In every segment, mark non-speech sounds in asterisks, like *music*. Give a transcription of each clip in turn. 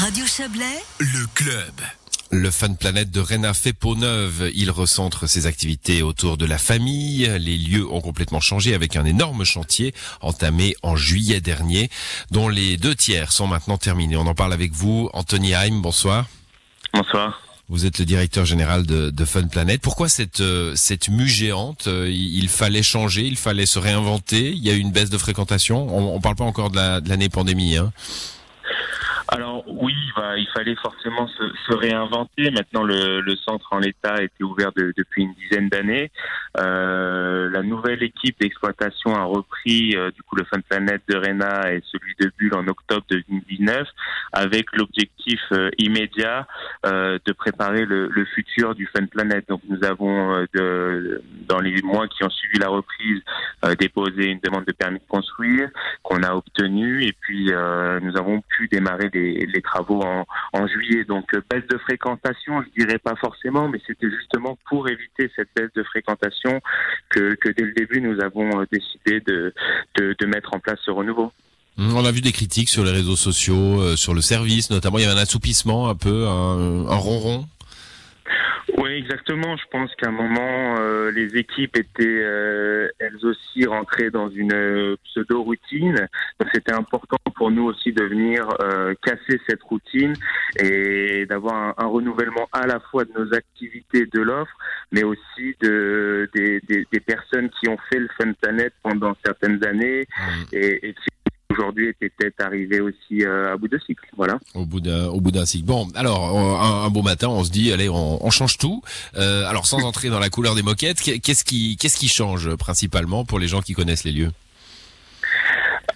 Radio Chablais, le club. Le Fun Planet de Réna fait peau neuve. Il recentre ses activités autour de la famille. Les lieux ont complètement changé avec un énorme chantier entamé en juillet dernier, dont les deux tiers sont maintenant terminés. On en parle avec vous, Anthony Heim. Bonsoir. Bonsoir. Vous êtes le directeur général de, de Fun Planet. Pourquoi cette euh, cette mue géante? Euh, Il fallait changer, il fallait se réinventer. Il y a eu une baisse de fréquentation. On, on parle pas encore de l'année pandémie. Hein. Alors oui, bah, il fallait forcément se, réinventer. Maintenant, le, centre en l'état a été ouvert depuis une dizaine d'années. Euh, la nouvelle équipe d'exploitation a repris euh, du coup le Fun Planet de Rena et celui de Bulle en octobre 2019, avec l'objectif euh, immédiat de préparer le, le, futur du Fun Planet. Donc nous avons de, dans les mois qui ont suivi la reprise déposé une demande de permis de construire qu'on a obtenue et puis nous avons pu démarrer des les, travaux en, juillet. Donc euh, baisse de fréquentation, je dirais pas forcément, mais c'était justement pour éviter cette baisse de fréquentation que, dès le début nous avons euh, décidé de mettre en place ce renouveau. Mmh, on a vu des critiques sur les réseaux sociaux, euh, sur le service notamment. Il y avait un assoupissement, un peu, un, un ronron. Oui, exactement. Je pense qu'à un moment, euh, les équipes étaient euh, elles aussi rentrées dans une euh, pseudo-routine. Donc c'était important pour nous aussi de venir casser cette routine et d'avoir un, un, renouvellement à la fois de nos activités, de l'offre, mais aussi de, des, des, des, personnes qui ont fait le Fun Planet pendant certaines années et, et qui aujourd'hui était peut-être arrivé aussi euh, à bout de cycle. Voilà. Au bout d'un au bout d'un cycle. Bon, alors un, un, beau matin, on se dit allez, on, on change tout. Euh, alors sans entrer dans la couleur des moquettes, qu'est-ce qui qu'est-ce qui change principalement pour les gens qui connaissent les lieux?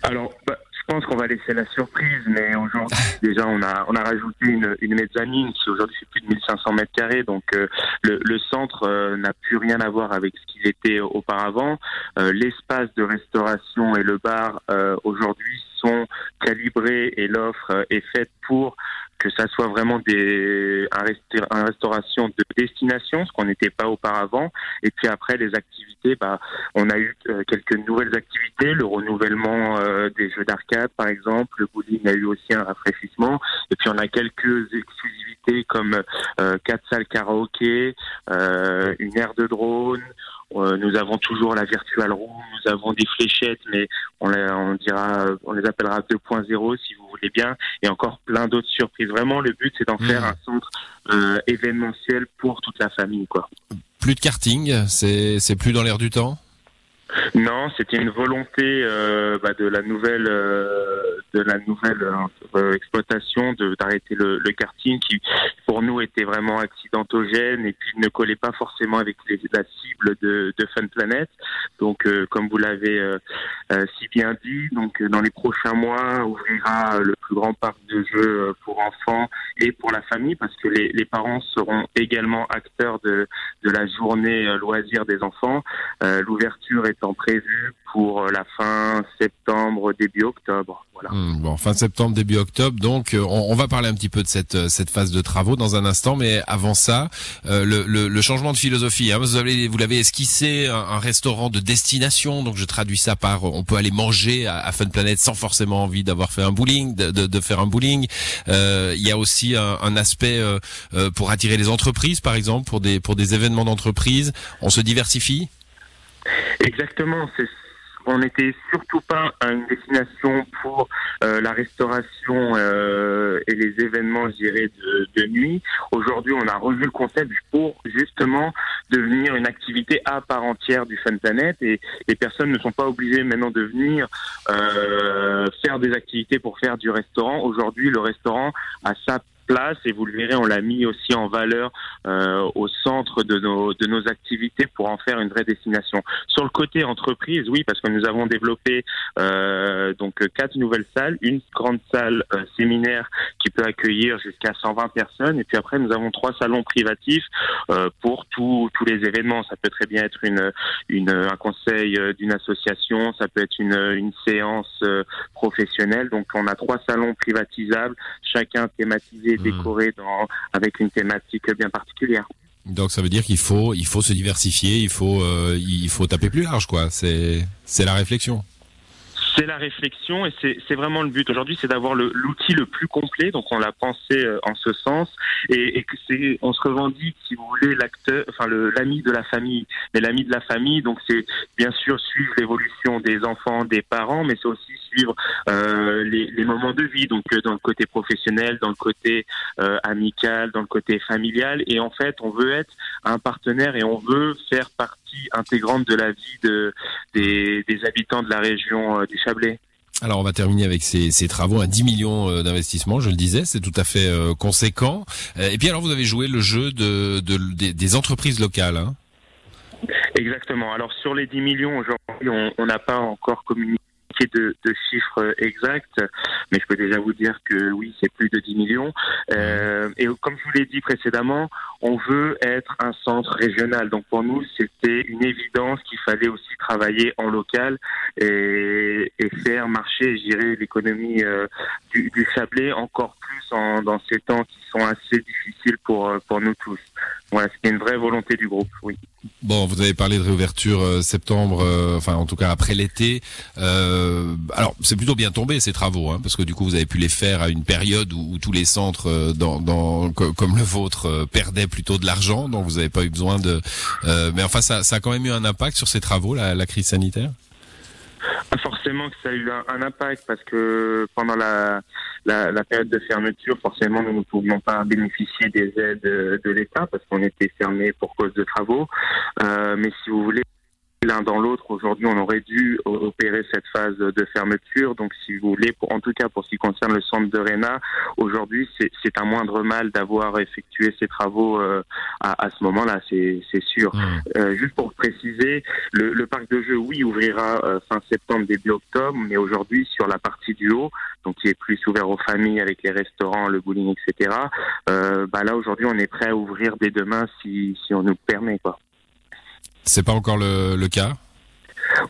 Alors. Bah, je pense qu'on va laisser la surprise, mais aujourd'hui, *laughs* déjà, on a, on a rajouté une, une mezzanine qui aujourd'hui fait plus de 1500 mètres carrés. Donc, euh, le, le, centre euh, n'a plus rien à voir avec ce qu'il était auparavant. Euh, l'espace de restauration et le bar aujourd'hui sont calibrés et l'offre est faite pour que ça soit vraiment des un, un restauration de destination, ce qu'on n'était pas auparavant. Et puis après les activités, bah, on a eu euh, quelques nouvelles activités, le renouvellement euh, des jeux d'arcade par exemple, le bowling a eu aussi un rafraîchissement. Et puis on a quelques exclusivités comme euh, quatre salles karaoké, une aire de drone. Nous avons toujours la virtual room, nous avons des fléchettes, mais on, les, on dira, on les appellera 2.0 si vous bien, et encore plein d'autres surprises. Vraiment, le but c'est d'en mmh. faire un centre euh, événementiel pour toute la famille, quoi. Plus de karting, c'est plus dans l'air du temps? Non, c'était une volonté euh, bah, de la nouvelle euh, de la nouvelle euh, exploitation d'arrêter le, le, karting qui nous était vraiment accidentogène et puis ne collait pas forcément avec les, la cible de, Fun Planet. Donc euh, comme vous l'avez euh, si bien dit, donc dans les prochains mois ouvrira le plus grand parc de jeux pour enfants et pour la famille parce que les, parents seront également acteurs de la journée loisir des enfants. L'ouverture est prévu pour euh, la fin septembre, début octobre. Voilà. Mmh, bon, fin septembre, début octobre. Donc, euh, on, va parler un petit peu de cette euh, phase de travaux un instant, mais avant ça, euh, le, changement de philosophie. Hein, vous avez vous l'avez esquissé, un, restaurant de destination. Donc, je traduis ça par on peut aller manger à, Fun Planet sans forcément envie d'avoir fait un bowling, de, faire un bowling. Il y a aussi un, aspect pour attirer les entreprises, par exemple, pour des pour des événements d'entreprise. On se diversifie? Exactement, c'est on n'était surtout pas à une destination pour euh, la restauration euh, et les événements, je dirais, de, de nuit. Aujourd'hui, on a revu le concept pour justement devenir une à part entière du Fun et les personnes ne sont pas obligées maintenant de venir euh, faire des activités pour faire du restaurant. Aujourd'hui, le restaurant a sa place et vous le verrez, on l'a mis aussi en valeur euh, au centre de nos, de nos activités pour en faire une vraie destination. Sur le côté entreprise, oui, parce que nous avons développé euh, donc quatre nouvelles salles, une grande salle euh, séminaire qui peut accueillir jusqu'à 120 personnes et puis après nous avons trois salons privatifs euh, pour tous tous les événements. Ça peut très bien être une, une un conseil euh, d'une association, ça peut être une, une séance professionnelle. Donc on a trois salons privatisables, chacun thématisé et décoré dans, avec une thématique bien particulière. Donc ça veut dire qu'il faut il faut se diversifier, il faut euh, il faut taper plus large quoi. C'est c'est la réflexion. C'est la réflexion et c'est vraiment le but. Aujourd'hui, c'est d'avoir l'outil le, plus complet. Donc, on l'a pensé euh, en ce sens et, et que c'est, on se revendique, si vous voulez, l'acteur, enfin l'ami de la famille. Mais l'ami de la famille, donc c'est bien sûr suivre l'évolution des enfants, des parents, mais c'est aussi suivre euh, les, les, moments de vie. Donc, euh, dans le côté professionnel, dans le côté euh, amical, dans le côté familial. Et en fait, on veut être un partenaire et on veut faire partie intégrante de la vie de, des, des habitants de la région du Chablais. Alors on va terminer avec ces, ces travaux à 10 millions d'investissements, je le disais, c'est tout à fait conséquent. Et puis alors vous avez joué le jeu de, de des, entreprises locales. Hein Exactement. Alors sur les 10 millions aujourd'hui, on n'a pas encore communiqué de, de, chiffres exacts, mais je peux déjà vous dire que oui, c'est plus de 10 millions. Euh, et comme je vous l'ai dit précédemment, on veut être un centre régional. Donc pour nous, c'était une évidence qu'il fallait aussi travailler en local et, et faire marcher, je dirais, l'économie euh, du, du Chablais encore plus en, dans ces temps qui sont assez difficiles pour, euh, pour nous tous. Voilà, c'était une vraie volonté du groupe, oui. Bon, vous avez parlé de réouverture euh, septembre, euh, enfin en tout cas après l'été. Euh, alors c'est plutôt bien tombé ces travaux, hein, parce que du coup vous avez pu les faire à une période où, tous les centres, dans, dans, comme le vôtre, perdaient plutôt de l'argent, donc vous n'avez pas eu besoin de. mais enfin ça, ça a quand même eu un impact sur ces travaux, la, la crise sanitaire? Forcément que ça a eu un impact parce que pendant la la, la, période de fermeture, forcément, nous ne pouvions pas bénéficier des aides de l'État parce qu'on était fermé pour cause de travaux. Euh, mais si vous voulez. Aujourd'hui, on aurait dû opérer cette phase de fermeture. Donc, si vous voulez, pour, en tout cas pour ce qui concerne le centre de Réna, aujourd'hui, c'est un moindre mal d'avoir effectué ces travaux euh, à, à, ce moment-là, c'est sûr. Mmh. Euh, juste pour préciser, le, le, parc de jeux, oui, ouvrira euh, fin septembre, début octobre, mais aujourd'hui, sur la partie du haut, donc qui est plus ouvert aux familles avec les restaurants, le bowling, etc. Bah là, aujourd'hui, on est prêt à ouvrir dès demain si, si on nous permet, quoi. C'est pas encore le, le cas?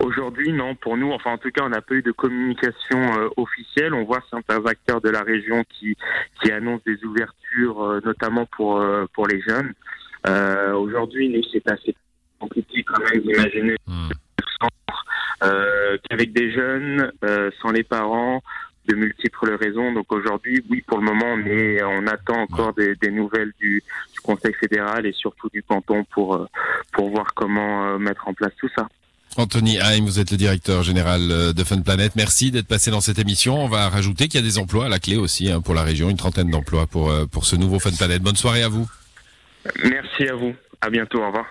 Aujourd'hui, non. Pour nous, enfin, en tout cas, on n'a pas eu de communication euh, officielle. On voit certains acteurs de la région qui qui annoncent des ouvertures, euh, notamment pour euh, pour les jeunes. Aujourd'hui, c'est assez compliqué quand même d'imaginer hmm. qu'avec des jeunes, sans les parents, de multiples raisons. Donc aujourd'hui, oui, pour le moment, mais on attend encore des, des nouvelles du, du, Conseil fédéral et surtout du canton pour, euh, pour voir comment euh, mettre en place tout ça. Anthony Haim, vous êtes le directeur général euh, de Fun Planet. Merci d'être passé dans cette émission. On va rajouter qu'il y a des emplois à la clé aussi hein, pour la région, une trentaine d'emplois pour, pour ce nouveau Fun Planet. Bonne soirée à vous. Merci à vous. À bientôt. Au revoir.